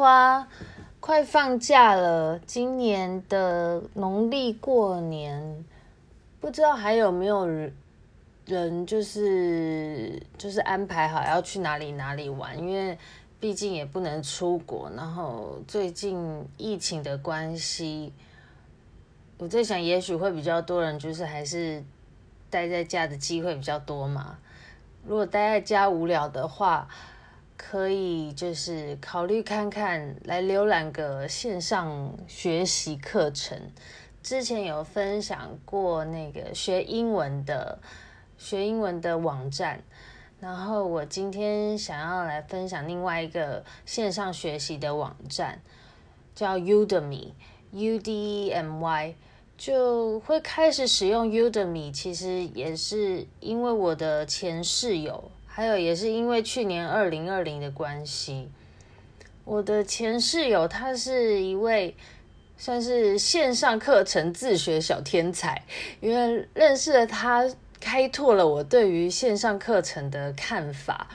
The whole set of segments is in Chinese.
花，快放假了，今年的农历过年。不知道还有没有人，就是就是安排好要去哪里哪里玩，因为毕竟也不能出国，然后最近疫情的关系，我在想，也许会比较多人就是还是待在家的机会比较多嘛。如果待在家无聊的话，可以就是考虑看看来浏览个线上学习课程。之前有分享过那个学英文的学英文的网站，然后我今天想要来分享另外一个线上学习的网站，叫 Udemy，U D E M Y，就会开始使用 Udemy，其实也是因为我的前室友，还有也是因为去年二零二零的关系，我的前室友他是一位。算是线上课程自学小天才，因为认识了他，开拓了我对于线上课程的看法。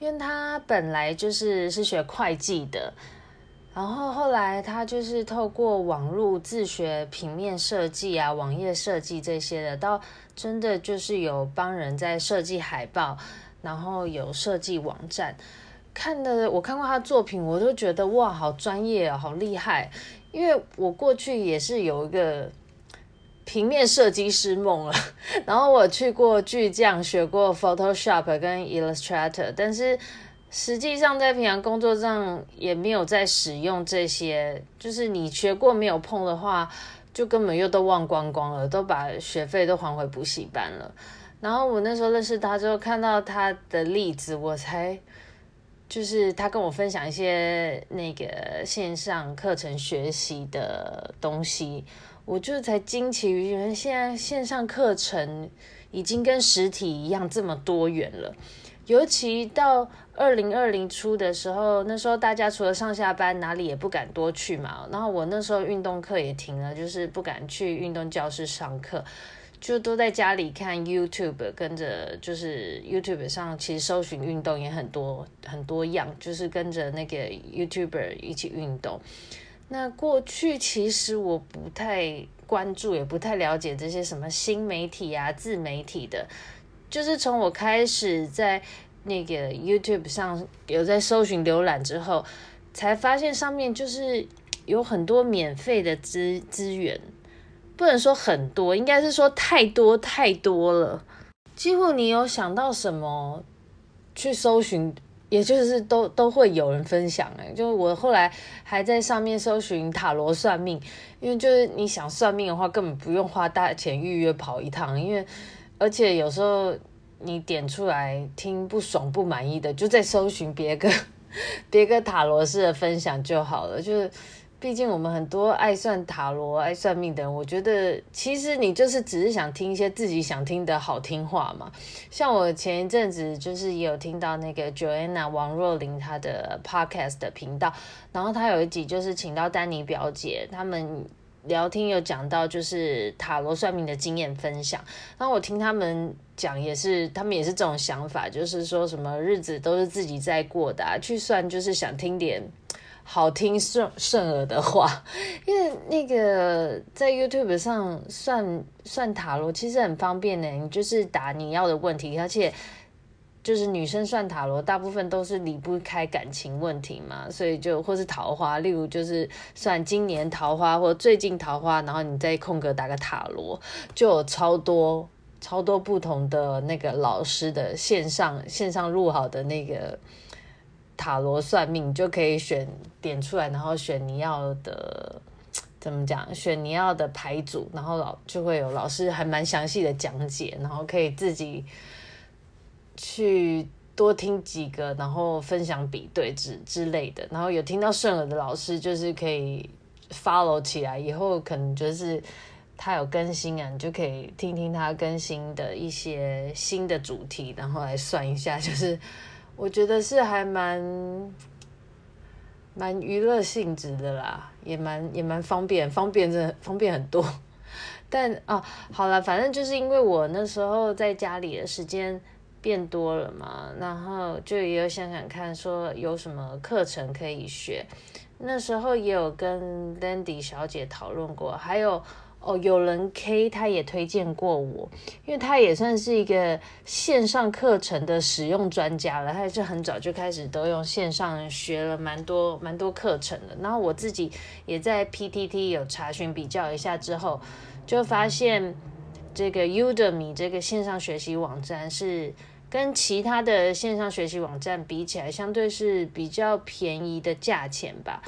因为他本来就是是学会计的，然后后来他就是透过网络自学平面设计啊、网页设计这些的，到真的就是有帮人在设计海报，然后有设计网站。看的我看过他的作品，我都觉得哇，好专业啊，好厉害。因为我过去也是有一个平面设计师梦了，然后我去过巨匠学过 Photoshop 跟 Illustrator，但是实际上在平常工作上也没有在使用这些，就是你学过没有碰的话，就根本又都忘光光了，都把学费都还回补习班了。然后我那时候认识他之后，看到他的例子，我才。就是他跟我分享一些那个线上课程学习的东西，我就才惊奇于原来现在线上课程已经跟实体一样这么多元了。尤其到二零二零初的时候，那时候大家除了上下班，哪里也不敢多去嘛。然后我那时候运动课也停了，就是不敢去运动教室上课。就都在家里看 YouTube，跟着就是 YouTube 上，其实搜寻运动也很多很多样，就是跟着那个 YouTuber 一起运动。那过去其实我不太关注，也不太了解这些什么新媒体啊、自媒体的。就是从我开始在那个 YouTube 上有在搜寻浏览之后，才发现上面就是有很多免费的资资源。不能说很多，应该是说太多太多了。几乎你有想到什么去搜寻，也就是都都会有人分享。哎，就是我后来还在上面搜寻塔罗算命，因为就是你想算命的话，根本不用花大钱预约跑一趟。因为而且有时候你点出来听不爽不满意的，就在搜寻别个 别个塔罗式的分享就好了。就是。毕竟我们很多爱算塔罗、爱算命的人，我觉得其实你就是只是想听一些自己想听的好听话嘛。像我前一阵子就是也有听到那个 Joanna 王若琳她的 Podcast 的频道，然后她有一集就是请到丹妮表姐，他们聊天有讲到就是塔罗算命的经验分享。然后我听他们讲也是，他们也是这种想法，就是说什么日子都是自己在过的，去算就是想听点。好听顺顺耳的话，因为那个在 YouTube 上算算塔罗其实很方便的，你就是打你要的问题，而且就是女生算塔罗大部分都是离不开感情问题嘛，所以就或是桃花，例如就是算今年桃花或最近桃花，然后你在空格打个塔罗，就有超多超多不同的那个老师的线上线上录好的那个。塔罗算命就可以选点出来，然后选你要的怎么讲？选你要的牌组，然后老就会有老师还蛮详细的讲解，然后可以自己去多听几个，然后分享比对之之类的。然后有听到顺耳的老师，就是可以 follow 起来，以后可能就是他有更新啊，你就可以听听他更新的一些新的主题，然后来算一下。就是我觉得是还蛮。蛮娱乐性质的啦，也蛮也蛮方便，方便真的方便很多。但啊，好了，反正就是因为我那时候在家里的时间变多了嘛，然后就也有想想看，说有什么课程可以学。那时候也有跟 Landy 小姐讨论过，还有。哦，有人 K 他也推荐过我，因为他也算是一个线上课程的使用专家了，他也是很早就开始都用线上学了蛮多蛮多课程的。然后我自己也在 PTT 有查询比较一下之后，就发现这个 Udemy 这个线上学习网站是跟其他的线上学习网站比起来，相对是比较便宜的价钱吧。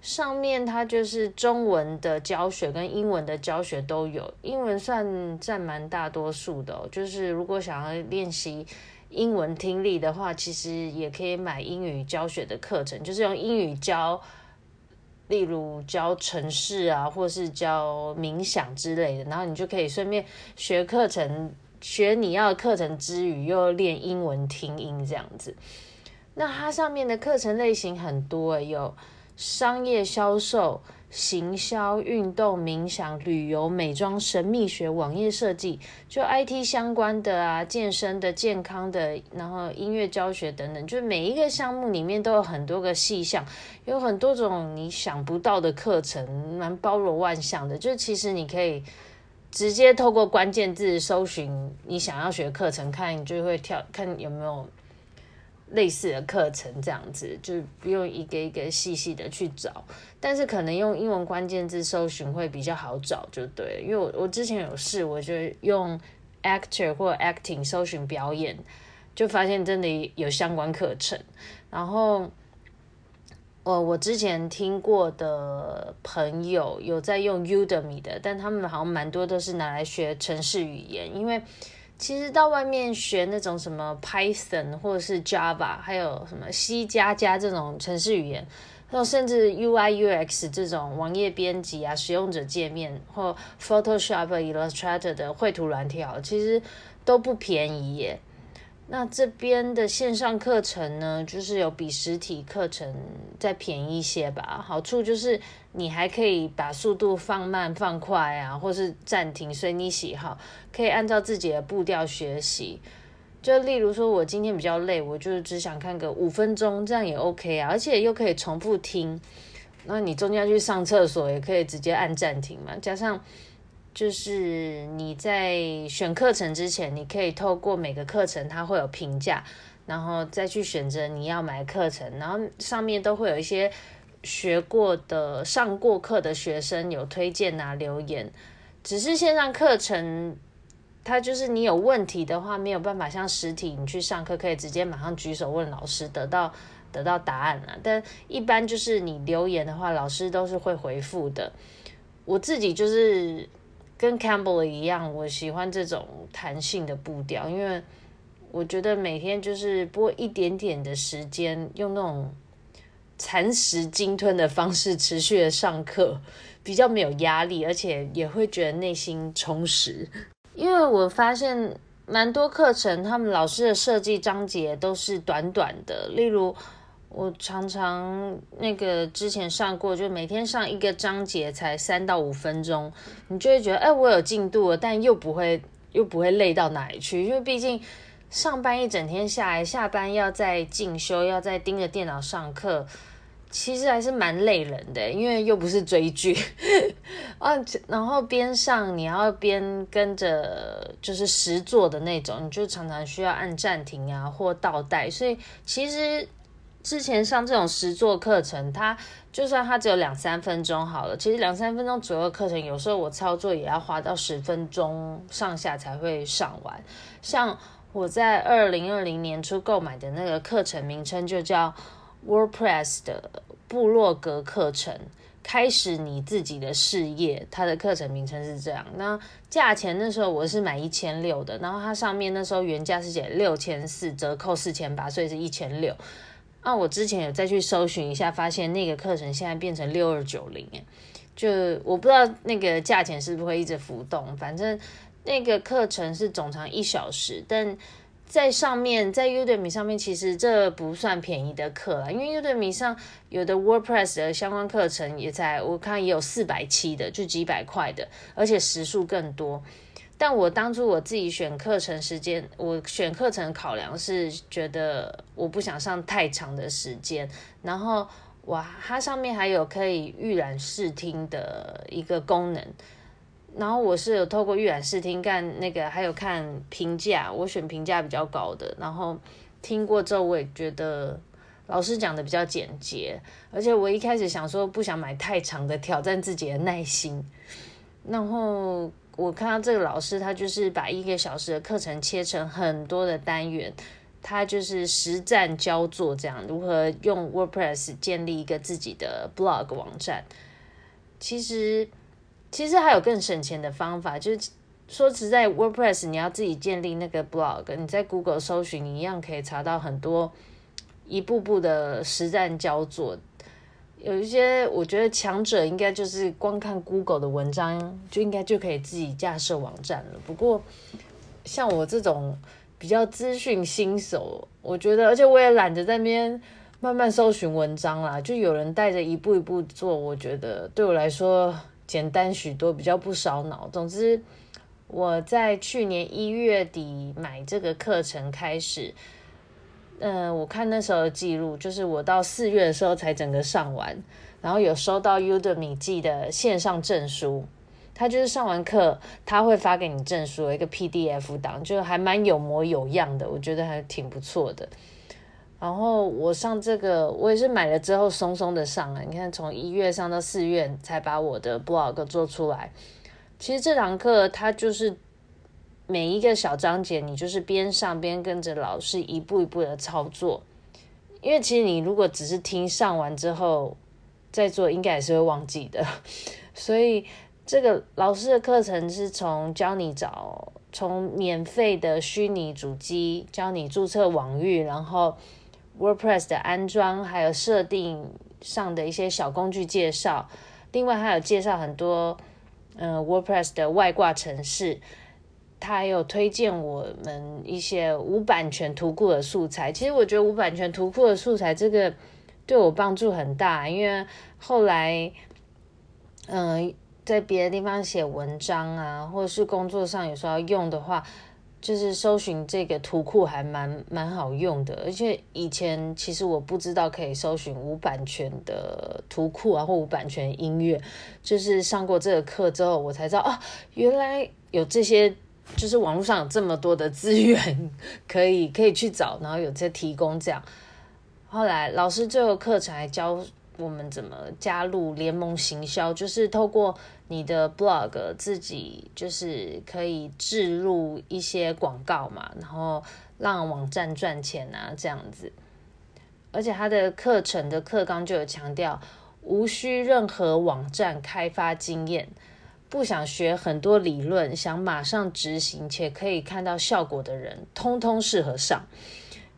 上面它就是中文的教学跟英文的教学都有，英文算占蛮大多数的。就是如果想要练习英文听力的话，其实也可以买英语教学的课程，就是用英语教，例如教程式啊，或是教冥想之类的，然后你就可以顺便学课程，学你要的课程之余，又练英文听音这样子。那它上面的课程类型很多，有。商业销售、行销、运动、冥想、旅游、美妆、神秘学、网页设计，就 IT 相关的啊，健身的、健康的，然后音乐教学等等，就每一个项目里面都有很多个细项，有很多种你想不到的课程，蛮包罗万象的。就其实你可以直接透过关键字搜寻你想要学课程，看就会跳，看有没有。类似的课程这样子，就不用一个一个细细的去找，但是可能用英文关键字搜寻会比较好找，就对了。因为我我之前有试，我就用 actor 或 acting 搜寻表演，就发现真的有相关课程。然后，我我之前听过的朋友有在用 Udemy 的，但他们好像蛮多都是拿来学程式语言，因为。其实到外面学那种什么 Python 或者是 Java，还有什么 C 加加这种程式语言，或甚至 UI UX 这种网页编辑啊、使用者界面或 Photoshop、Illustrator 的绘图软体，其实都不便宜耶。那这边的线上课程呢，就是有比实体课程再便宜一些吧。好处就是你还可以把速度放慢、放快啊，或是暂停，随你喜好，可以按照自己的步调学习。就例如说，我今天比较累，我就只想看个五分钟，这样也 OK 啊，而且又可以重复听。那你中间去上厕所，也可以直接按暂停嘛，加上。就是你在选课程之前，你可以透过每个课程，它会有评价，然后再去选择你要买课程，然后上面都会有一些学过的、上过课的学生有推荐啊、留言。只是线上课程，它就是你有问题的话，没有办法像实体你去上课可以直接马上举手问老师，得到得到答案啊。但一般就是你留言的话，老师都是会回复的。我自己就是。跟 Campbell 一样，我喜欢这种弹性的步调，因为我觉得每天就是播一点点的时间，用那种蚕食鲸吞的方式持续的上课，比较没有压力，而且也会觉得内心充实。因为我发现蛮多课程，他们老师的设计章节都是短短的，例如。我常常那个之前上过，就每天上一个章节才三到五分钟，你就会觉得，哎，我有进度了，但又不会又不会累到哪里去，因为毕竟上班一整天下来，下班要再进修，要再盯着电脑上课，其实还是蛮累人的，因为又不是追剧 啊，然后边上你要边跟着就是实做的那种，你就常常需要按暂停啊或倒带，所以其实。之前上这种实做课程，它就算它只有两三分钟好了，其实两三分钟左右的课程，有时候我操作也要花到十分钟上下才会上完。像我在二零二零年初购买的那个课程名称就叫 WordPress 的部落格课程，开始你自己的事业，它的课程名称是这样。那价钱那时候我是买一千六的，然后它上面那时候原价是写六千四，折扣四千八，所以是一千六。那我之前有再去搜寻一下，发现那个课程现在变成六二九零，哎，就我不知道那个价钱是不是会一直浮动，反正那个课程是总长一小时，但。在上面，在 Udemy 上面，其实这不算便宜的课了，因为 Udemy 上有的 WordPress 的相关课程也在，我看也有四百七的，就几百块的，而且时数更多。但我当初我自己选课程时间，我选课程考量是觉得我不想上太长的时间，然后哇，它上面还有可以预览试听的一个功能。然后我是有透过预览试听看那个，还有看评价，我选评价比较高的。然后听过之后，我也觉得老师讲的比较简洁，而且我一开始想说不想买太长的，挑战自己的耐心。然后我看到这个老师，他就是把一个小时的课程切成很多的单元，他就是实战教做这样，如何用 WordPress 建立一个自己的 blog 网站。其实。其实还有更省钱的方法，就是说实在，WordPress 你要自己建立那个 blog，你在 Google 搜寻你一样可以查到很多一步步的实战教作。有一些我觉得强者应该就是光看 Google 的文章就应该就可以自己架设网站了。不过像我这种比较资讯新手，我觉得，而且我也懒得在那边慢慢搜寻文章啦，就有人带着一步一步做，我觉得对我来说。简单许多，比较不烧脑。总之，我在去年一月底买这个课程开始，嗯、我看那时候的记录，就是我到四月的时候才整个上完，然后有收到 Udemy 寄的线上证书。他就是上完课，他会发给你证书一个 PDF 档，就还蛮有模有样的，我觉得还挺不错的。然后我上这个，我也是买了之后松松的上啊。你看，从一月上到四月才把我的 blog 做出来。其实这堂课它就是每一个小章节，你就是边上边跟着老师一步一步的操作。因为其实你如果只是听上完之后再做，应该也是会忘记的。所以这个老师的课程是从教你找，从免费的虚拟主机教你注册网域，然后。WordPress 的安装，还有设定上的一些小工具介绍，另外还有介绍很多，嗯、，WordPress 的外挂程式，他还有推荐我们一些无版权图库的素材。其实我觉得无版权图库的素材这个对我帮助很大，因为后来，嗯、在别的地方写文章啊，或者是工作上有时候要用的话。就是搜寻这个图库还蛮蛮好用的，而且以前其实我不知道可以搜寻无版权的图库啊，或无版权音乐。就是上过这个课之后，我才知道啊，原来有这些，就是网络上有这么多的资源可以可以去找，然后有这提供这样。后来老师最后课程还教我们怎么加入联盟行销，就是透过。你的 blog 自己就是可以置入一些广告嘛，然后让网站赚钱啊，这样子。而且他的课程的课纲就有强调，无需任何网站开发经验，不想学很多理论，想马上执行且可以看到效果的人，通通适合上。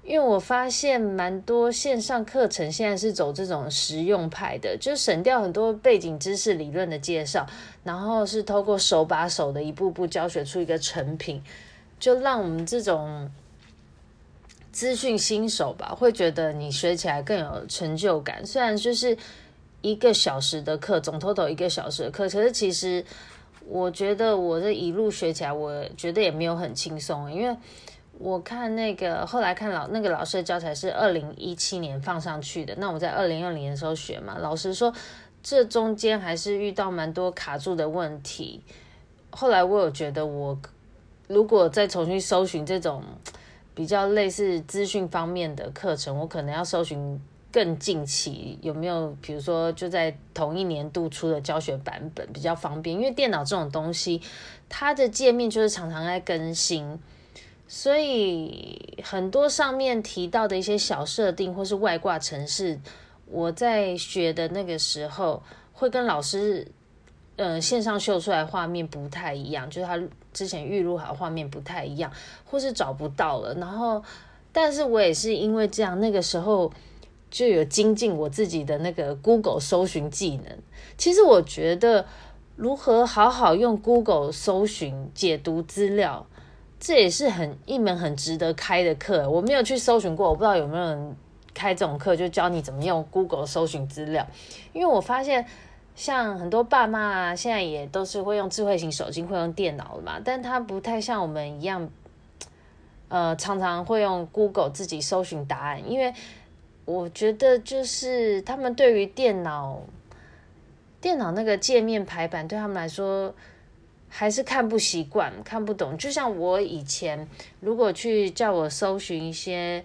因为我发现蛮多线上课程现在是走这种实用派的，就省掉很多背景知识、理论的介绍，然后是透过手把手的一步步教学出一个成品，就让我们这种资讯新手吧，会觉得你学起来更有成就感。虽然就是一个小时的课，总 total 一个小时的课，可是其实我觉得我这一路学起来，我觉得也没有很轻松，因为。我看那个后来看老那个老师的教材是二零一七年放上去的，那我在二零二零年的时候学嘛，老师说这中间还是遇到蛮多卡住的问题。后来我有觉得，我如果再重新搜寻这种比较类似资讯方面的课程，我可能要搜寻更近期有没有，比如说就在同一年度出的教学版本比较方便，因为电脑这种东西，它的界面就是常常在更新。所以很多上面提到的一些小设定或是外挂程式，我在学的那个时候会跟老师呃线上秀出来画面不太一样，就是他之前预录好画面不太一样，或是找不到了。然后，但是我也是因为这样，那个时候就有精进我自己的那个 Google 搜寻技能。其实我觉得。如何好好用 Google 搜寻解读资料，这也是很一门很值得开的课。我没有去搜寻过，我不知道有没有人开这种课，就教你怎么用 Google 搜寻资料。因为我发现，像很多爸妈啊，现在也都是会用智慧型手机，会用电脑的嘛，但他不太像我们一样，呃，常常会用 Google 自己搜寻答案。因为我觉得，就是他们对于电脑。电脑那个界面排版对他们来说还是看不习惯、看不懂。就像我以前如果去叫我搜寻一些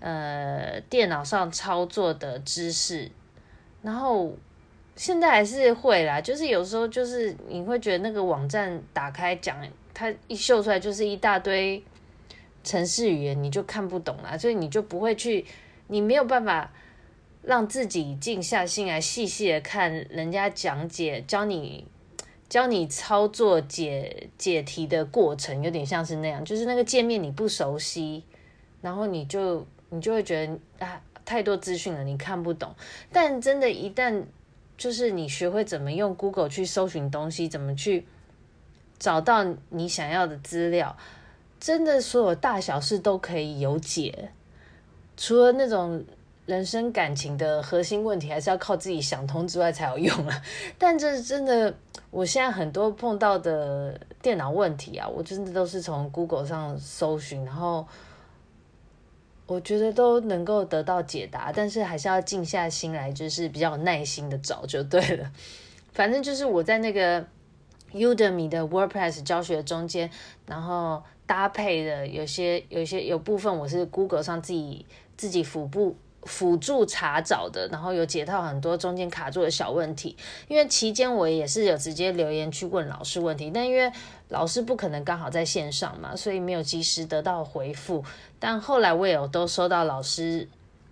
呃电脑上操作的知识，然后现在还是会啦，就是有时候就是你会觉得那个网站打开讲，它一秀出来就是一大堆程式语言，你就看不懂啦，所以你就不会去，你没有办法。让自己静下心来，细细的看人家讲解，教你教你操作解解题的过程，有点像是那样，就是那个界面你不熟悉，然后你就你就会觉得啊，太多资讯了，你看不懂。但真的，一旦就是你学会怎么用 Google 去搜寻东西，怎么去找到你想要的资料，真的所有大小事都可以有解，除了那种。人生感情的核心问题还是要靠自己想通之外才有用啊！但这真的，我现在很多碰到的电脑问题啊，我真的都是从 Google 上搜寻，然后我觉得都能够得到解答，但是还是要静下心来，就是比较有耐心的找就对了。反正就是我在那个 Udemy 的 WordPress 教学中间，然后搭配的有些、有些有部分我是 Google 上自己自己腹部。辅助查找的，然后有解套很多中间卡住的小问题。因为期间我也是有直接留言去问老师问题，但因为老师不可能刚好在线上嘛，所以没有及时得到回复。但后来我也有都收到老师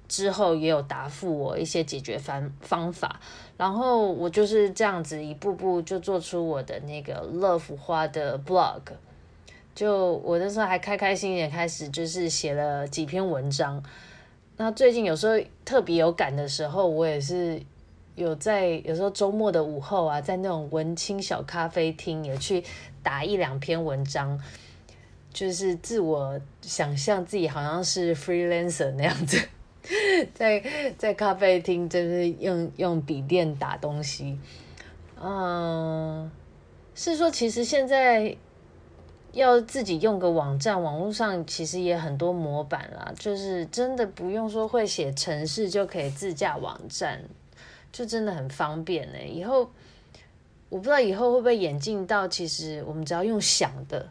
之后也有答复我一些解决方方法，然后我就是这样子一步步就做出我的那个乐福花的 blog。就我那时候还开开心心开始就是写了几篇文章。那最近有时候特别有感的时候，我也是有在有时候周末的午后啊，在那种文青小咖啡厅也去打一两篇文章，就是自我想象自己好像是 freelancer 那样子，在在咖啡厅就是用用笔电打东西，嗯，是说其实现在。要自己用个网站，网络上其实也很多模板啦，就是真的不用说会写程式就可以自架网站，就真的很方便呢。以后我不知道以后会不会演进到，其实我们只要用想的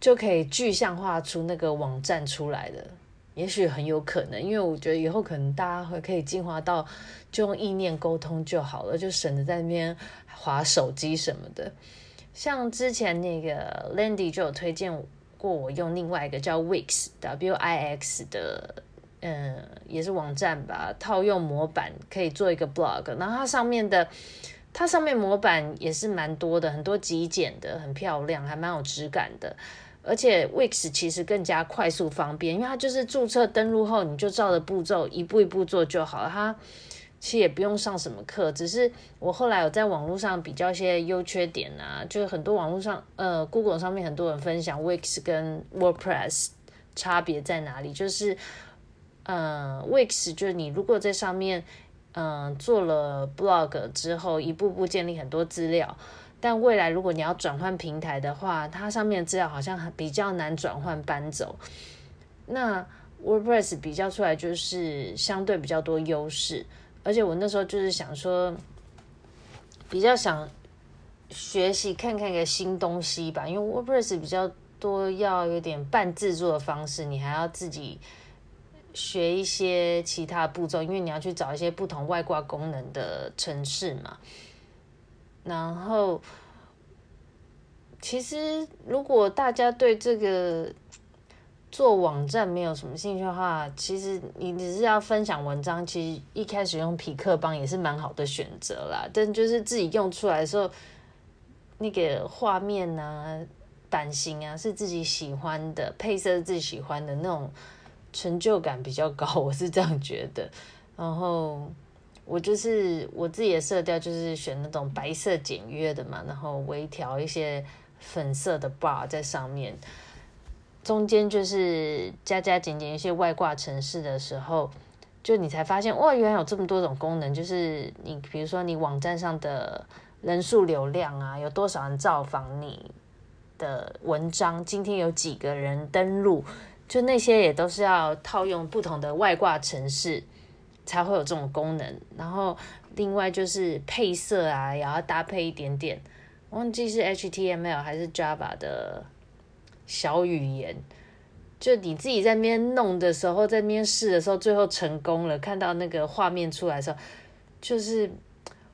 就可以具象化出那个网站出来的，也许很有可能，因为我觉得以后可能大家会可以进化到就用意念沟通就好了，就省得在那边划手机什么的。像之前那个 Landy 就有推荐过我用另外一个叫 Wix W I X 的，嗯，也是网站吧，套用模板可以做一个 blog，然后它上面的它上面模板也是蛮多的，很多极简的，很漂亮，还蛮有质感的。而且 Wix 其实更加快速方便，因为它就是注册登录后，你就照着步骤一步一步做就好了。它其实也不用上什么课，只是我后来有在网络上比较一些优缺点啊，就是很多网络上呃 Google 上面很多人分享 Wix 跟 WordPress 差别在哪里，就是呃 Wix 就是你如果在上面嗯、做了 blog 之后，一步步建立很多资料，但未来如果你要转换平台的话，它上面的资料好像比较难转换搬走。那 WordPress 比较出来就是相对比较多优势。而且我那时候就是想说，比较想学习看看一个新东西吧，因为 WordPress 比较多要有点半自助的方式，你还要自己学一些其他步骤，因为你要去找一些不同外挂功能的城市嘛。然后，其实如果大家对这个做网站没有什么兴趣的话，其实你只是要分享文章，其实一开始用痞客邦也是蛮好的选择啦。但就是自己用出来的时候，那个画面啊、版型啊是自己喜欢的，配色是自己喜欢的那种成就感比较高，我是这样觉得。然后我就是我自己的色调就是选那种白色简约的嘛，然后微调一些粉色的 bar 在上面。中间就是加加减减一些外挂程式的时候，就你才发现哇，原来有这么多种功能。就是你比如说你网站上的人数流量啊，有多少人造访你的文章，今天有几个人登录，就那些也都是要套用不同的外挂程式才会有这种功能。然后另外就是配色啊，也要搭配一点点，忘记是 HTML 还是 Java 的。小语言，就你自己在那边弄的时候，在那边试的时候，最后成功了，看到那个画面出来的时候，就是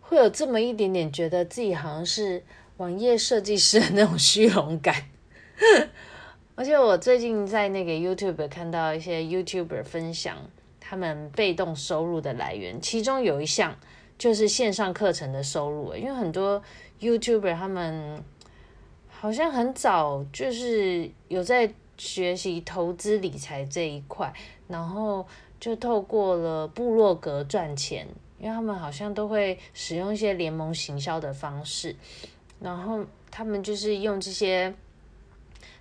会有这么一点点觉得自己好像是网页设计师的那种虚荣感。而且我最近在那个 YouTube 看到一些 YouTuber 分享他们被动收入的来源，其中有一项就是线上课程的收入，因为很多 YouTuber 他们。好像很早就是有在学习投资理财这一块，然后就透过了部落格赚钱，因为他们好像都会使用一些联盟行销的方式，然后他们就是用这些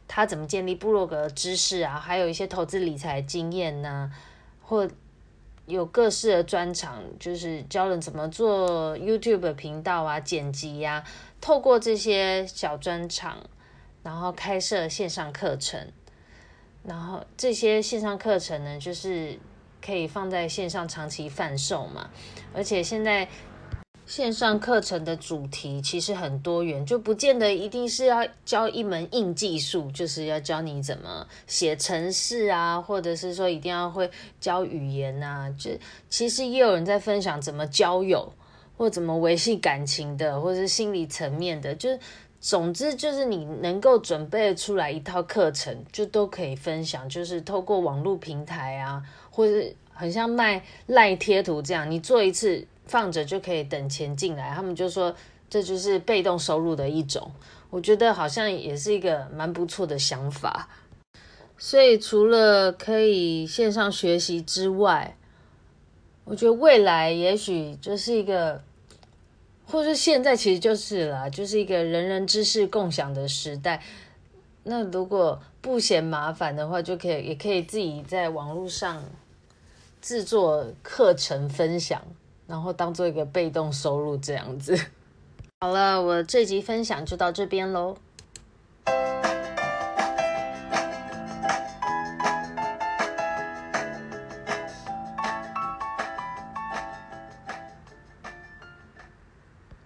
他怎么建立部落格的知识啊，还有一些投资理财经验呢，或有各式的专长，就是教人怎么做 YouTube 频道啊、剪辑呀。透过这些小专场，然后开设线上课程，然后这些线上课程呢，就是可以放在线上长期贩售嘛。而且现在线上课程的主题其实很多元，就不见得一定是要教一门硬技术，就是要教你怎么写程式啊，或者是说一定要会教语言啊。就其实也有人在分享怎么交友。或怎么维系感情的，或者是心理层面的，就是总之就是你能够准备出来一套课程，就都可以分享。就是透过网络平台啊，或者很像卖赖贴图这样，你做一次放着就可以等钱进来。他们就说这就是被动收入的一种，我觉得好像也是一个蛮不错的想法。所以除了可以线上学习之外，我觉得未来也许就是一个。或是现在其实就是啦，就是一个人人知识共享的时代。那如果不嫌麻烦的话，就可以也可以自己在网络上制作课程分享，然后当做一个被动收入这样子。好了，我这集分享就到这边喽。